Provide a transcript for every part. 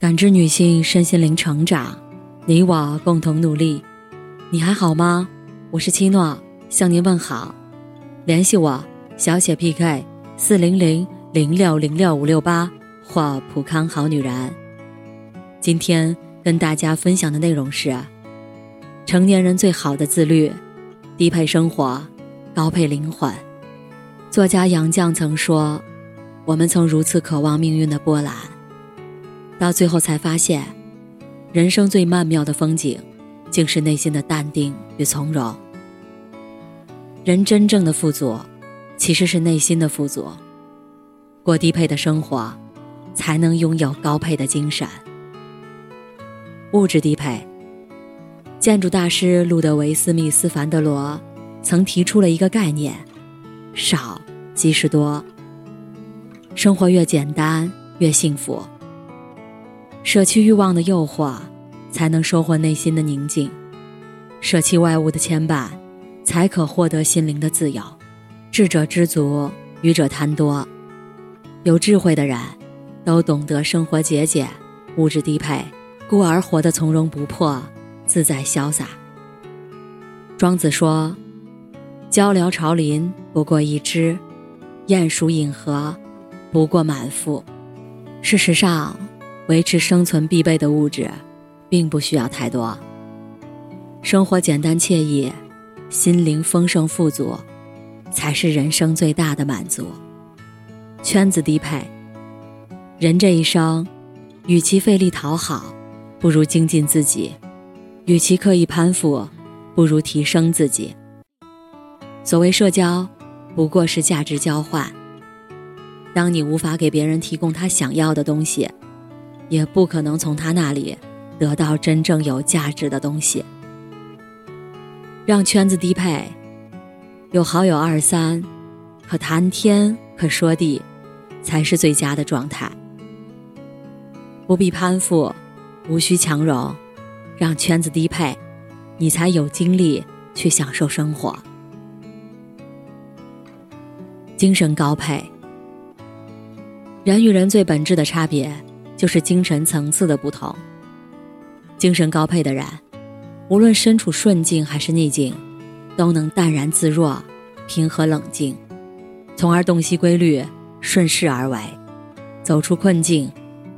感知女性身心灵成长，你我共同努力。你还好吗？我是七诺，向您问好。联系我小写 PK 四零零零六零六五六八或普康好女人。今天跟大家分享的内容是：成年人最好的自律，低配生活，高配灵魂。作家杨绛曾说：“我们曾如此渴望命运的波澜。”到最后才发现，人生最曼妙的风景，竟是内心的淡定与从容。人真正的富足，其实是内心的富足。过低配的生活，才能拥有高配的精神。物质低配。建筑大师路德维斯密斯凡德罗，曾提出了一个概念：少即是多。生活越简单，越幸福。舍弃欲望的诱惑，才能收获内心的宁静；舍弃外物的牵绊，才可获得心灵的自由。智者知足，愚者贪多。有智慧的人，都懂得生活节俭、物质低配，故而活得从容不迫、自在潇洒。庄子说：“鹪鹩巢林不过一枝，鼹鼠饮河不过满腹。”事实上。维持生存必备的物质，并不需要太多。生活简单惬意，心灵丰盛富足，才是人生最大的满足。圈子低配，人这一生，与其费力讨好，不如精进自己；与其刻意攀附，不如提升自己。所谓社交，不过是价值交换。当你无法给别人提供他想要的东西。也不可能从他那里得到真正有价值的东西。让圈子低配，有好友二三，可谈天可说地，才是最佳的状态。不必攀附，无需强融，让圈子低配，你才有精力去享受生活。精神高配，人与人最本质的差别。就是精神层次的不同。精神高配的人，无论身处顺境还是逆境，都能淡然自若、平和冷静，从而洞悉规律，顺势而为，走出困境，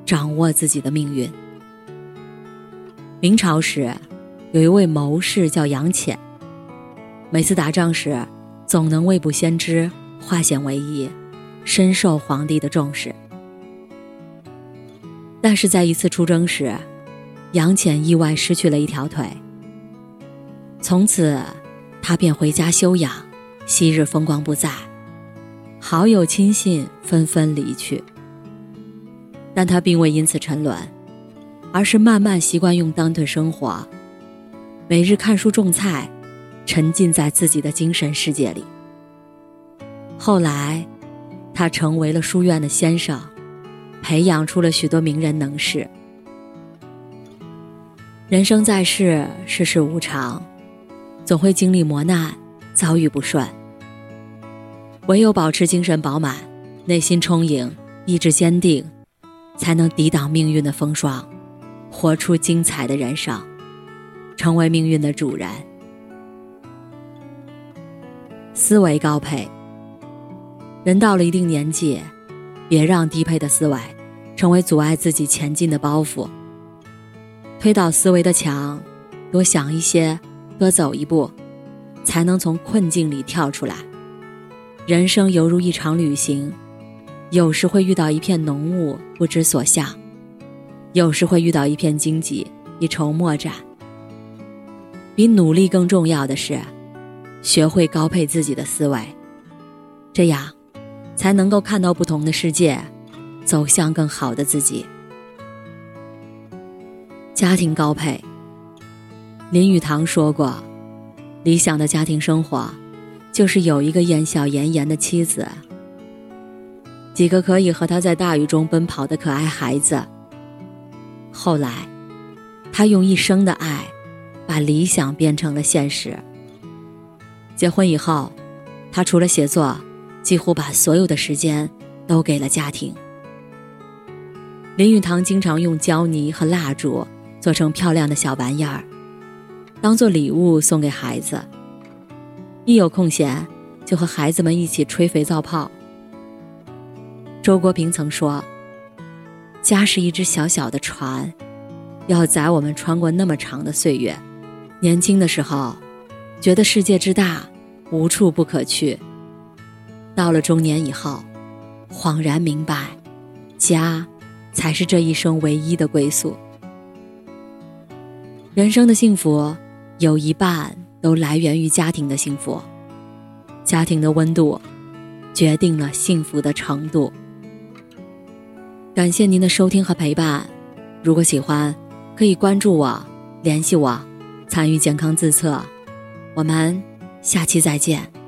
掌握自己的命运。明朝时，有一位谋士叫杨潜，每次打仗时，总能未卜先知，化险为夷，深受皇帝的重视。但是在一次出征时，杨潜意外失去了一条腿。从此，他便回家休养，昔日风光不再，好友亲信纷纷离去。但他并未因此沉沦，而是慢慢习惯用单腿生活，每日看书种菜，沉浸在自己的精神世界里。后来，他成为了书院的先生。培养出了许多名人能士。人生在世，世事无常，总会经历磨难，遭遇不顺。唯有保持精神饱满，内心充盈，意志坚定，才能抵挡命运的风霜，活出精彩的人生，成为命运的主人。思维高配，人到了一定年纪。别让低配的思维成为阻碍自己前进的包袱。推倒思维的墙，多想一些，多走一步，才能从困境里跳出来。人生犹如一场旅行，有时会遇到一片浓雾，不知所向；有时会遇到一片荆棘，一筹莫展。比努力更重要的是，学会高配自己的思维，这样。才能够看到不同的世界，走向更好的自己。家庭高配。林语堂说过：“理想的家庭生活，就是有一个言笑颜颜的妻子，几个可以和他在大雨中奔跑的可爱孩子。”后来，他用一生的爱，把理想变成了现实。结婚以后，他除了写作。几乎把所有的时间都给了家庭。林语堂经常用胶泥和蜡烛做成漂亮的小玩意儿，当做礼物送给孩子。一有空闲，就和孩子们一起吹肥皂泡。周国平曾说：“家是一只小小的船，要载我们穿过那么长的岁月。年轻的时候，觉得世界之大，无处不可去。到了中年以后，恍然明白，家。”才是这一生唯一的归宿。人生的幸福，有一半都来源于家庭的幸福。家庭的温度，决定了幸福的程度。感谢您的收听和陪伴。如果喜欢，可以关注我，联系我，参与健康自测。我们下期再见。